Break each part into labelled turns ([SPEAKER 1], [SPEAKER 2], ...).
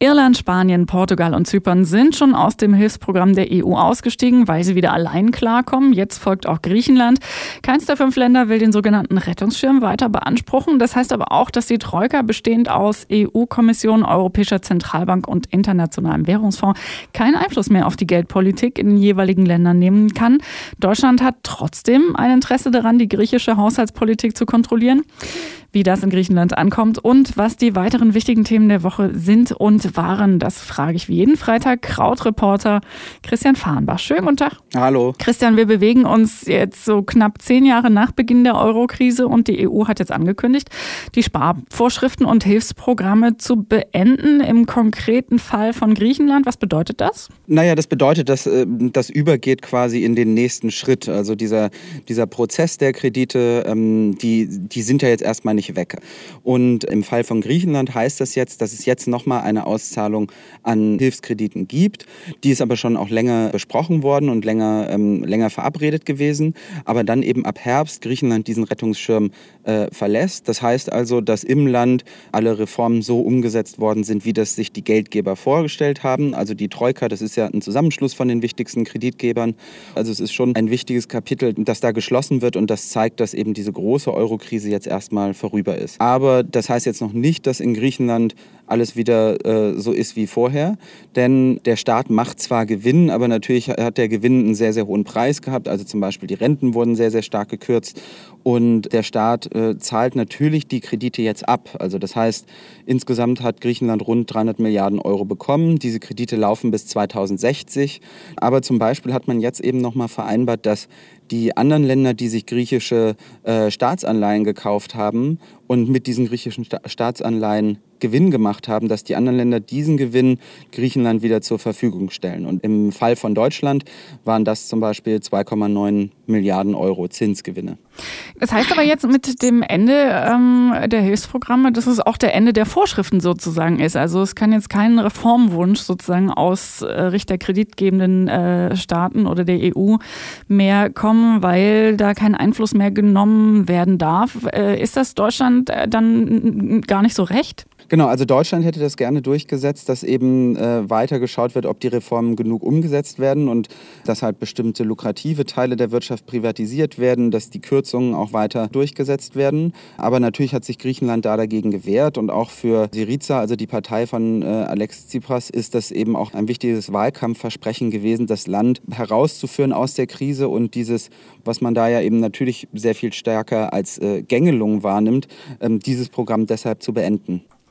[SPEAKER 1] Irland, Spanien, Portugal und Zypern sind schon aus dem Hilfsprogramm der EU ausgestiegen, weil sie wieder allein klarkommen. Jetzt folgt auch Griechenland. Keins der fünf Länder will den sogenannten Rettungsschirm weiter beanspruchen. Das heißt aber auch, dass die Troika, bestehend aus EU-Kommission, Europäischer Zentralbank und Internationalem Währungsfonds, keinen Einfluss mehr auf die Geldpolitik in den jeweiligen Ländern nehmen kann. Deutschland hat trotzdem ein Interesse daran, die griechische Haushaltspolitik zu kontrollieren wie das in Griechenland ankommt und was die weiteren wichtigen Themen der Woche sind und waren. Das frage ich wie jeden Freitag Krautreporter Christian Fahrenbach. Schönen guten Tag.
[SPEAKER 2] Hallo.
[SPEAKER 1] Christian, wir bewegen uns jetzt so knapp zehn Jahre nach Beginn der Eurokrise und die EU hat jetzt angekündigt, die Sparvorschriften und Hilfsprogramme zu beenden im konkreten Fall von Griechenland. Was bedeutet das?
[SPEAKER 2] Naja, das bedeutet, dass äh, das übergeht quasi in den nächsten Schritt. Also dieser, dieser Prozess der Kredite, ähm, die, die sind ja jetzt erstmal nicht weg. Und im Fall von Griechenland heißt das jetzt, dass es jetzt nochmal eine Auszahlung an Hilfskrediten gibt. Die ist aber schon auch länger besprochen worden und länger, ähm, länger verabredet gewesen. Aber dann eben ab Herbst Griechenland diesen Rettungsschirm äh, verlässt. Das heißt also, dass im Land alle Reformen so umgesetzt worden sind, wie das sich die Geldgeber vorgestellt haben. Also die Troika, das ist ja ein Zusammenschluss von den wichtigsten Kreditgebern. Also es ist schon ein wichtiges Kapitel, das da geschlossen wird und das zeigt, dass eben diese große Eurokrise jetzt erstmal vorüber ist. Aber das heißt jetzt noch nicht, dass in Griechenland alles wieder äh, so ist wie vorher. Denn der Staat macht zwar Gewinn, aber natürlich hat der Gewinn einen sehr, sehr hohen Preis gehabt. Also zum Beispiel die Renten wurden sehr, sehr stark gekürzt. Und der Staat äh, zahlt natürlich die Kredite jetzt ab. Also das heißt, insgesamt hat Griechenland rund 300 Milliarden Euro bekommen. Diese Kredite laufen bis 2060. Aber zum Beispiel hat man jetzt eben nochmal vereinbart, dass die anderen Länder, die sich griechische äh, Staatsanleihen gekauft haben und mit diesen griechischen Sta Staatsanleihen Gewinn gemacht haben, dass die anderen Länder diesen Gewinn Griechenland wieder zur Verfügung stellen. Und im Fall von Deutschland waren das zum Beispiel 2,9 Milliarden Euro Zinsgewinne.
[SPEAKER 1] Das heißt aber jetzt mit dem Ende ähm, der Hilfsprogramme, dass es auch der Ende der Vorschriften sozusagen ist. Also es kann jetzt kein Reformwunsch sozusagen aus äh, Richter kreditgebenden äh, Staaten oder der EU mehr kommen, weil da kein Einfluss mehr genommen werden darf. Äh, ist das Deutschland äh, dann gar nicht so recht?
[SPEAKER 2] Genau, also Deutschland hätte das gerne durchgesetzt, dass eben äh, weiter geschaut wird, ob die Reformen genug umgesetzt werden und dass halt bestimmte lukrative Teile der Wirtschaft privatisiert werden, dass die Kürzungen auch weiter durchgesetzt werden. Aber natürlich hat sich Griechenland da dagegen gewehrt und auch für Syriza, also die Partei von äh, Alex Tsipras, ist das eben auch ein wichtiges Wahlkampfversprechen gewesen, das Land herauszuführen aus der Krise und dieses, was man da ja eben natürlich sehr viel stärker als äh, Gängelung wahrnimmt, ähm, dieses Programm deshalb zu beenden.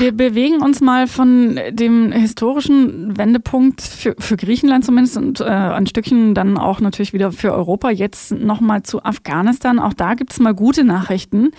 [SPEAKER 1] Wir bewegen uns mal von dem historischen Wendepunkt für, für Griechenland zumindest und äh, ein Stückchen dann auch natürlich wieder für Europa jetzt nochmal zu Afghanistan. Auch da gibt es mal gute Nachrichten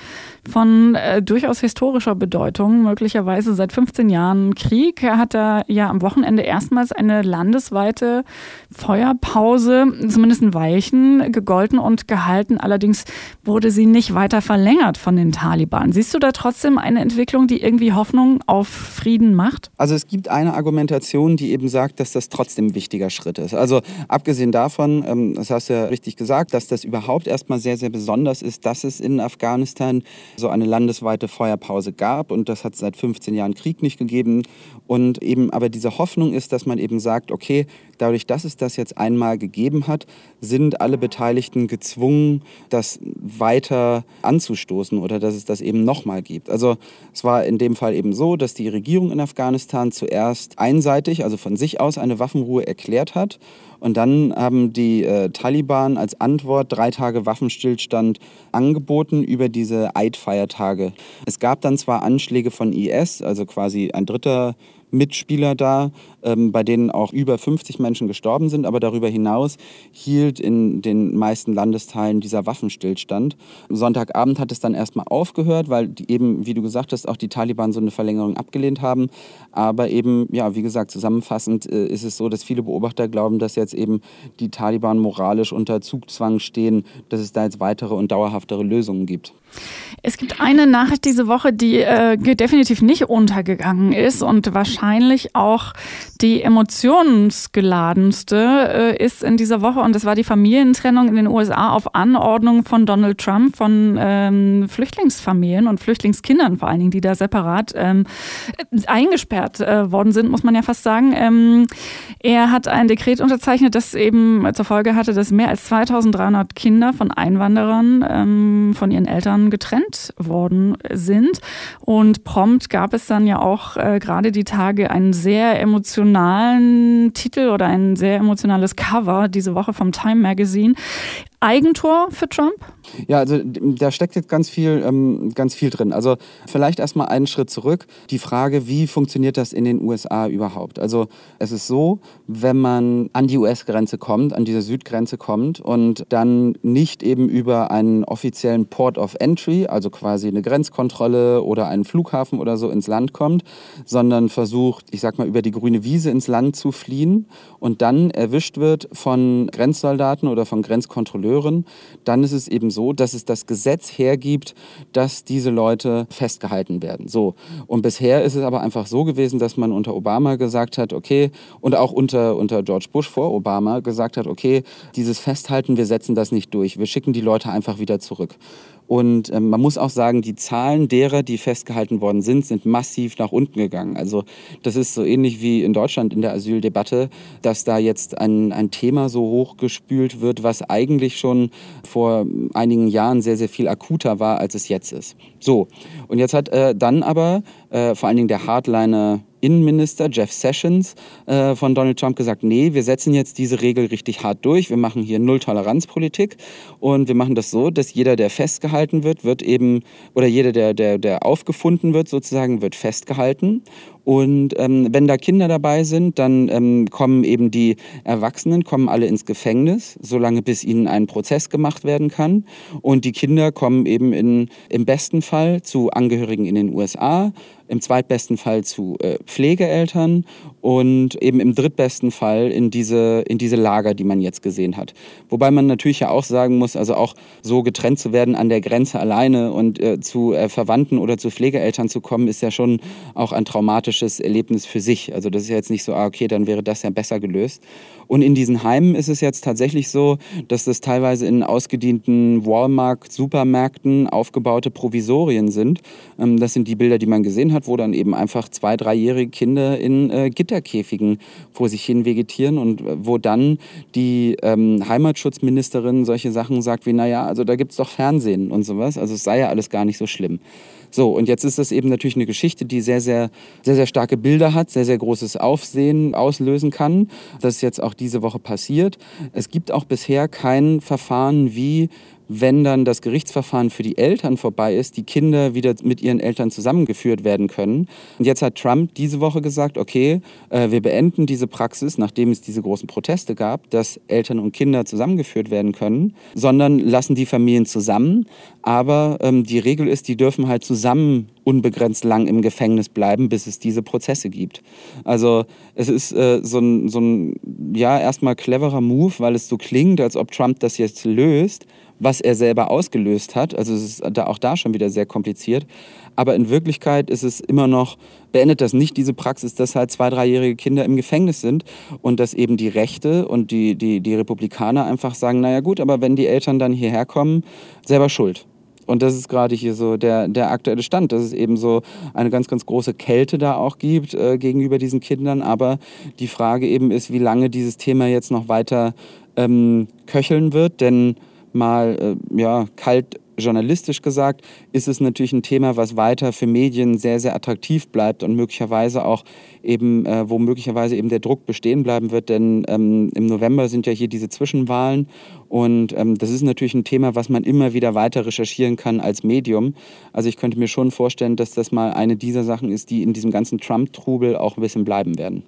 [SPEAKER 1] von äh, durchaus historischer Bedeutung, möglicherweise seit 15 Jahren Krieg. Er hat da ja am Wochenende erstmals eine landesweite Feuerpause, zumindest in Weichen, gegolten und gehalten. Allerdings wurde sie nicht weiter verlängert von den Taliban. Siehst du da trotzdem eine Entwicklung, die irgendwie Hoffnung auf Frieden macht?
[SPEAKER 2] Also es gibt eine Argumentation, die eben sagt, dass das trotzdem ein wichtiger Schritt ist. Also abgesehen davon, ähm, das hast du ja richtig gesagt, dass das überhaupt erstmal sehr, sehr besonders ist, dass es in Afghanistan so eine landesweite Feuerpause gab und das hat seit 15 Jahren Krieg nicht gegeben und eben aber diese Hoffnung ist, dass man eben sagt, okay, dadurch, dass es das jetzt einmal gegeben hat, sind alle Beteiligten gezwungen, das weiter anzustoßen oder dass es das eben nochmal gibt. Also es war in dem Fall eben so, dass die Regierung in Afghanistan zuerst einseitig, also von sich aus, eine Waffenruhe erklärt hat und dann haben die äh, Taliban als Antwort drei Tage Waffenstillstand angeboten über diese Eidfeiertage. Es gab dann zwar Anschläge von IS, also quasi ein dritter Mitspieler da, ähm, bei denen auch über 50 Menschen gestorben sind. Aber darüber hinaus hielt in den meisten Landesteilen dieser Waffenstillstand. Sonntagabend hat es dann erstmal aufgehört, weil eben, wie du gesagt hast, auch die Taliban so eine Verlängerung abgelehnt haben. Aber eben, ja, wie gesagt, zusammenfassend äh, ist es so, dass viele Beobachter glauben, dass jetzt eben die Taliban moralisch unter Zugzwang stehen, dass es da jetzt weitere und dauerhaftere Lösungen gibt.
[SPEAKER 1] Es gibt eine Nachricht diese Woche, die äh, definitiv nicht untergegangen ist und wahrscheinlich auch die emotionsgeladenste äh, ist in dieser Woche und das war die Familientrennung in den USA auf Anordnung von Donald Trump von ähm, Flüchtlingsfamilien und Flüchtlingskindern vor allen Dingen, die da separat ähm, eingesperrt äh, worden sind, muss man ja fast sagen. Ähm, er hat ein Dekret unterzeichnet, das eben zur Folge hatte, dass mehr als 2300 Kinder von Einwanderern ähm, von ihren Eltern getrennt worden sind. Und prompt gab es dann ja auch äh, gerade die Tage einen sehr emotionalen Titel oder ein sehr emotionales Cover diese Woche vom Time Magazine. Eigentor für Trump?
[SPEAKER 2] Ja, also da steckt jetzt ganz viel, ähm, ganz viel drin. Also vielleicht erstmal einen Schritt zurück. Die Frage, wie funktioniert das in den USA überhaupt? Also es ist so, wenn man an die US-Grenze kommt, an diese Südgrenze kommt und dann nicht eben über einen offiziellen Port of Entry, also quasi eine Grenzkontrolle oder einen Flughafen oder so ins Land kommt, sondern versucht, ich sag mal, über die grüne Wiese ins Land zu fliehen und dann erwischt wird von Grenzsoldaten oder von Grenzkontrolleuren, dann ist es eben so, dass es das Gesetz hergibt, dass diese Leute festgehalten werden. So. Und bisher ist es aber einfach so gewesen, dass man unter Obama gesagt hat, okay, und auch unter, unter George Bush vor Obama gesagt hat, okay, dieses Festhalten, wir setzen das nicht durch. Wir schicken die Leute einfach wieder zurück. Und ähm, man muss auch sagen, die Zahlen derer, die festgehalten worden sind, sind massiv nach unten gegangen. Also das ist so ähnlich wie in Deutschland in der Asyldebatte, dass da jetzt ein, ein Thema so hochgespült wird, was eigentlich schon vor einigen Jahren sehr, sehr viel akuter war, als es jetzt ist. So, und jetzt hat äh, dann aber äh, vor allen Dingen der Hardliner Innenminister Jeff Sessions äh, von Donald Trump gesagt, nee, wir setzen jetzt diese Regel richtig hart durch. Wir machen hier Null-Toleranz-Politik und wir machen das so, dass jeder, der festgehalten wird, wird eben, oder jeder, der, der, der aufgefunden wird, sozusagen, wird festgehalten. Und ähm, wenn da Kinder dabei sind, dann ähm, kommen eben die Erwachsenen, kommen alle ins Gefängnis, solange bis ihnen ein Prozess gemacht werden kann. Und die Kinder kommen eben in, im besten Fall zu Angehörigen in den USA, im zweitbesten Fall zu äh, Pflegeeltern und eben im drittbesten Fall in diese, in diese Lager, die man jetzt gesehen hat. Wobei man natürlich ja auch sagen muss, also auch so getrennt zu werden an der Grenze alleine und äh, zu äh, Verwandten oder zu Pflegeeltern zu kommen, ist ja schon auch ein traumatisches Erlebnis für sich. Also das ist jetzt nicht so, ah, okay, dann wäre das ja besser gelöst. Und in diesen Heimen ist es jetzt tatsächlich so, dass das teilweise in ausgedienten Walmart-Supermärkten aufgebaute Provisorien sind. Ähm, das sind die Bilder, die man gesehen hat, wo dann eben einfach zwei, dreijährige Kinder in äh, Gitterkäfigen vor sich hin vegetieren und äh, wo dann die ähm, Heimatschutzministerin solche Sachen sagt wie, naja, also da gibt es doch Fernsehen und sowas. Also es sei ja alles gar nicht so schlimm. So, und jetzt ist das eben natürlich eine Geschichte, die sehr, sehr, sehr, sehr starke Bilder hat, sehr, sehr großes Aufsehen auslösen kann. Das ist jetzt auch diese Woche passiert. Es gibt auch bisher kein Verfahren, wie wenn dann das Gerichtsverfahren für die Eltern vorbei ist, die Kinder wieder mit ihren Eltern zusammengeführt werden können. Und jetzt hat Trump diese Woche gesagt, okay, äh, wir beenden diese Praxis, nachdem es diese großen Proteste gab, dass Eltern und Kinder zusammengeführt werden können, sondern lassen die Familien zusammen. Aber ähm, die Regel ist, die dürfen halt zusammen unbegrenzt lang im Gefängnis bleiben, bis es diese Prozesse gibt. Also es ist äh, so ein, so ein, ja, erstmal cleverer Move, weil es so klingt, als ob Trump das jetzt löst was er selber ausgelöst hat. Also es ist da auch da schon wieder sehr kompliziert. Aber in Wirklichkeit ist es immer noch, beendet das nicht diese Praxis, dass halt zwei, dreijährige Kinder im Gefängnis sind und dass eben die Rechte und die, die, die Republikaner einfach sagen, naja gut, aber wenn die Eltern dann hierher kommen, selber schuld. Und das ist gerade hier so der, der aktuelle Stand, dass es eben so eine ganz, ganz große Kälte da auch gibt äh, gegenüber diesen Kindern. Aber die Frage eben ist, wie lange dieses Thema jetzt noch weiter ähm, köcheln wird. Denn mal äh, ja, kalt journalistisch gesagt, ist es natürlich ein Thema, was weiter für Medien sehr, sehr attraktiv bleibt und möglicherweise auch eben, äh, wo möglicherweise eben der Druck bestehen bleiben wird, denn ähm, im November sind ja hier diese Zwischenwahlen und ähm, das ist natürlich ein Thema, was man immer wieder weiter recherchieren kann als Medium. Also ich könnte mir schon vorstellen, dass das mal eine dieser Sachen ist, die in diesem ganzen Trump-Trubel auch ein bisschen bleiben werden.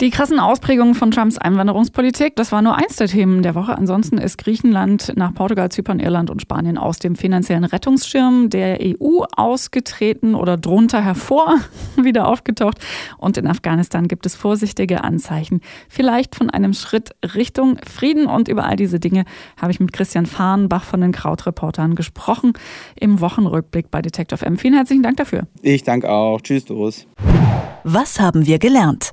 [SPEAKER 1] Die krassen Ausprägungen von Trumps Einwanderungspolitik, das war nur eins der Themen der Woche. Ansonsten ist Griechenland nach Portugal, Zypern, Irland und Spanien aus dem finanziellen Rettungsschirm der EU ausgetreten oder drunter hervor wieder aufgetaucht. Und in Afghanistan gibt es vorsichtige Anzeichen, vielleicht von einem Schritt Richtung Frieden. Und über all diese Dinge habe ich mit Christian Fahrenbach von den Krautreportern gesprochen im Wochenrückblick bei Detective M. Vielen herzlichen Dank dafür.
[SPEAKER 2] Ich danke auch. Tschüss, Doris.
[SPEAKER 3] Was haben wir gelernt?